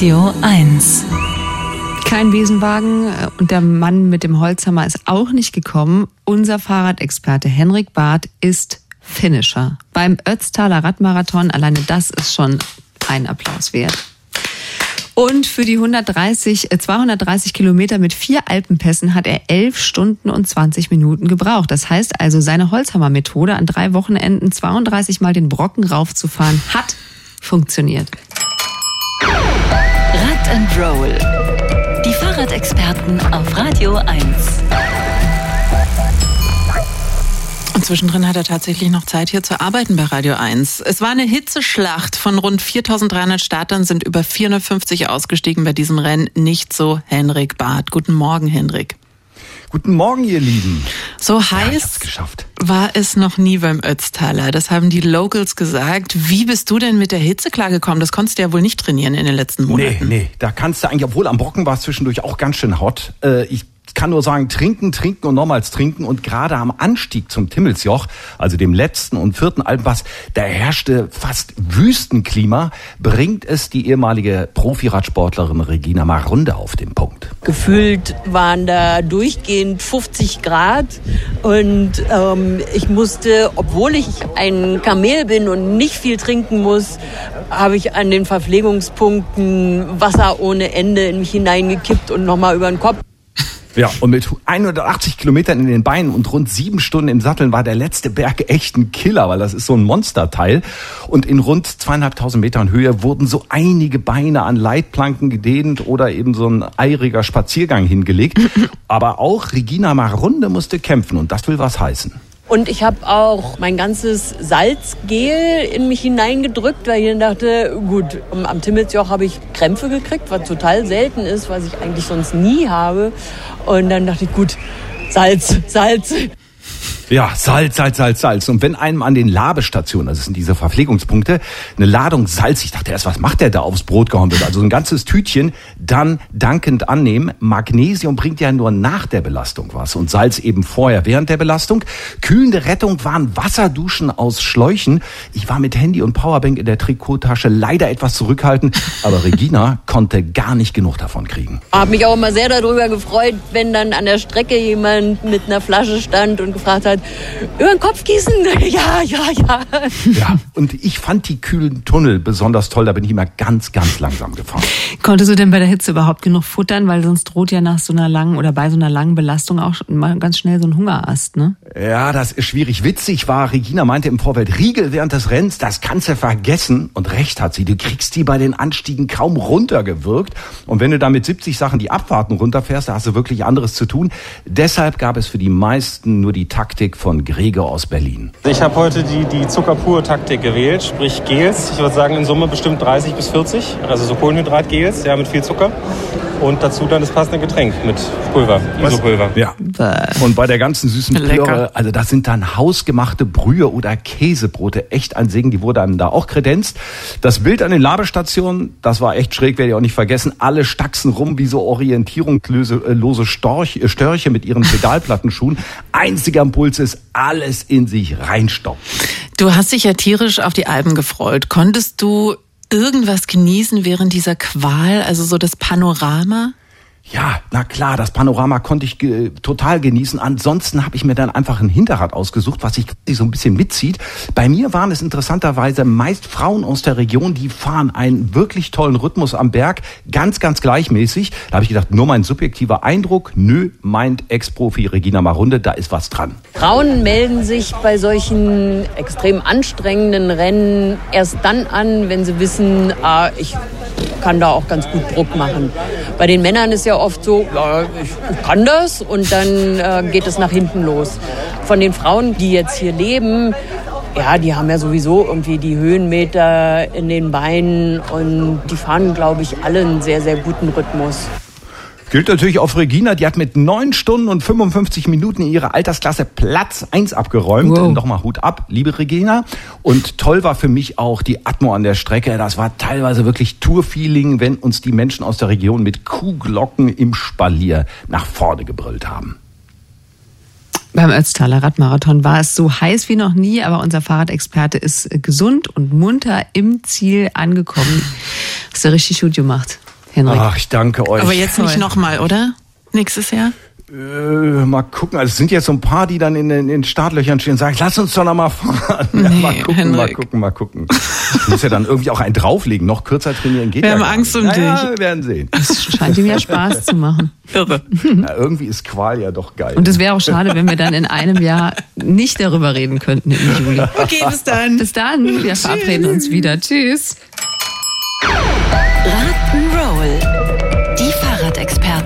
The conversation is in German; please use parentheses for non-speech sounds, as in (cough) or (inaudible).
Radio 1. Kein Besenwagen äh, und der Mann mit dem Holzhammer ist auch nicht gekommen. Unser Fahrradexperte Henrik Barth ist Finisher. Beim Ötztaler Radmarathon, alleine das ist schon ein Applaus wert. Und für die 130, 230 äh, Kilometer mit vier Alpenpässen hat er 11 Stunden und 20 Minuten gebraucht. Das heißt also, seine Holzhammer-Methode an drei Wochenenden 32 Mal den Brocken raufzufahren, hat funktioniert. And Roll. Die Fahrradexperten auf Radio 1. Und zwischendrin hat er tatsächlich noch Zeit hier zu arbeiten bei Radio 1. Es war eine Hitzeschlacht. Von rund 4300 Startern sind über 450 ausgestiegen bei diesem Rennen. Nicht so Henrik Barth. Guten Morgen, Henrik. Guten Morgen, ihr Lieben. So heiß ja, war es noch nie beim Ötztaler. Das haben die Locals gesagt. Wie bist du denn mit der Hitze klargekommen? Das konntest du ja wohl nicht trainieren in den letzten Monaten. Nee, nee, da kannst du eigentlich, obwohl am Brocken war es zwischendurch auch ganz schön hot. Äh, ich kann nur sagen, trinken, trinken und nochmals trinken. Und gerade am Anstieg zum Timmelsjoch, also dem letzten und vierten Alpenpass, da herrschte fast Wüstenklima, bringt es die ehemalige Profiradsportlerin Regina Marunde auf den Punkt. Gefühlt waren da durchgehend 50 Grad und ähm, ich musste, obwohl ich ein Kamel bin und nicht viel trinken muss, habe ich an den Verpflegungspunkten Wasser ohne Ende in mich hineingekippt und nochmal über den Kopf. Ja, und mit 180 Kilometern in den Beinen und rund sieben Stunden im Satteln war der letzte Berg echt ein Killer, weil das ist so ein Monsterteil. Und in rund zweieinhalbtausend Metern Höhe wurden so einige Beine an Leitplanken gedehnt oder eben so ein eiriger Spaziergang hingelegt. (laughs) Aber auch Regina Marunde musste kämpfen und das will was heißen. Und ich habe auch mein ganzes Salzgel in mich hineingedrückt, weil ich dann dachte, gut, am Timmelsjoch habe ich Krämpfe gekriegt, was total selten ist, was ich eigentlich sonst nie habe. Und dann dachte ich, gut, Salz, Salz. Ja, Salz, Salz, Salz, Salz. Und wenn einem an den Labestationen, also das sind diese Verpflegungspunkte, eine Ladung Salz, ich dachte erst, was macht der da aufs Brot gehauen wird? Also ein ganzes Tütchen, dann dankend annehmen. Magnesium bringt ja nur nach der Belastung was und Salz eben vorher, während der Belastung. Kühlende Rettung waren Wasserduschen aus Schläuchen. Ich war mit Handy und Powerbank in der Trikottasche leider etwas zurückhaltend, aber Regina konnte gar nicht genug davon kriegen. Habe mich auch immer sehr darüber gefreut, wenn dann an der Strecke jemand mit einer Flasche stand und gefragt hat, über den Kopf gießen? (laughs) Ja, ja, ja. Ja, und ich fand die kühlen Tunnel besonders toll. Da bin ich immer ganz, ganz langsam gefahren. Konntest du denn bei der Hitze überhaupt genug futtern? Weil sonst droht ja nach so einer langen oder bei so einer langen Belastung auch mal ganz schnell so ein Hungerast, ne? Ja, das ist schwierig. Witzig war, Regina meinte im Vorfeld, Riegel während des Rennens, das kannst du vergessen. Und recht hat sie. Du kriegst die bei den Anstiegen kaum runtergewirkt. Und wenn du da mit 70 Sachen die Abfahrten runterfährst, da hast du wirklich anderes zu tun. Deshalb gab es für die meisten nur die Taktik von Gregor aus Berlin. Ich habe heute die, die Zuckerpur-Taktik gewählt, sprich Gels. Ich würde sagen in Summe bestimmt 30 bis 40, also so Kohlenhydrat-Gels, ja, mit viel Zucker. Und dazu dann das passende Getränk mit Pulver, Isopulver. Ja. Und bei der ganzen süßen Plöre, also das sind dann hausgemachte Brühe oder Käsebrote. Echt ein Segen, die wurde dann da auch kredenzt. Das Bild an den Labestationen, das war echt schräg, werde ich auch nicht vergessen. Alle stacksen rum wie so orientierungslose Storch, äh, Störche mit ihren Pedalplattenschuhen. Einziger Impuls ist, alles in sich reinstopfen. Du hast dich ja tierisch auf die Alben gefreut. Konntest du irgendwas genießen während dieser Qual, also so das Panorama? Ja, na klar, das Panorama konnte ich ge total genießen. Ansonsten habe ich mir dann einfach ein Hinterrad ausgesucht, was sich so ein bisschen mitzieht. Bei mir waren es interessanterweise meist Frauen aus der Region, die fahren einen wirklich tollen Rhythmus am Berg, ganz, ganz gleichmäßig. Da habe ich gedacht, nur mein subjektiver Eindruck. Nö, meint Ex-Profi Regina Marunde, da ist was dran. Frauen melden sich bei solchen extrem anstrengenden Rennen erst dann an, wenn sie wissen, ah, ich kann da auch ganz gut Druck machen. Bei den Männern ist ja oft so, ja, ich kann das und dann äh, geht es nach hinten los. Von den Frauen, die jetzt hier leben, ja, die haben ja sowieso irgendwie die Höhenmeter in den Beinen und die fahren, glaube ich, alle einen sehr, sehr guten Rhythmus. Gilt natürlich auf Regina, die hat mit 9 Stunden und 55 Minuten in ihrer Altersklasse Platz 1 abgeräumt. Wow. Nochmal Hut ab, liebe Regina. Und toll war für mich auch die Atmo an der Strecke. Das war teilweise wirklich Tourfeeling, wenn uns die Menschen aus der Region mit Kuhglocken im Spalier nach vorne gebrüllt haben. Beim Ötztaler Radmarathon war es so heiß wie noch nie, aber unser Fahrradexperte ist gesund und munter im Ziel angekommen. Hast du richtig gut gemacht. Henrik. Ach, ich danke euch. Aber jetzt nicht nochmal, oder? Nächstes Jahr? Äh, mal gucken. Also es sind jetzt so ein paar, die dann in den, in den Startlöchern stehen und sagen, lass uns doch noch mal fahren. (laughs) Ja, Nee, mal gucken, mal Henrik. gucken, mal gucken. Ich muss ja dann irgendwie auch einen drauflegen. Noch kürzer trainieren geht Wir ja haben gar Angst nicht. um naja, dich. wir werden sehen. Es scheint ihm ja Spaß zu machen. (laughs) Irre. Ja, irgendwie ist Qual ja doch geil. Und es wäre auch schade, wenn wir dann in einem Jahr nicht darüber reden könnten im Juli. Okay, bis dann. Bis dann, wir verabreden uns wieder. Tschüss.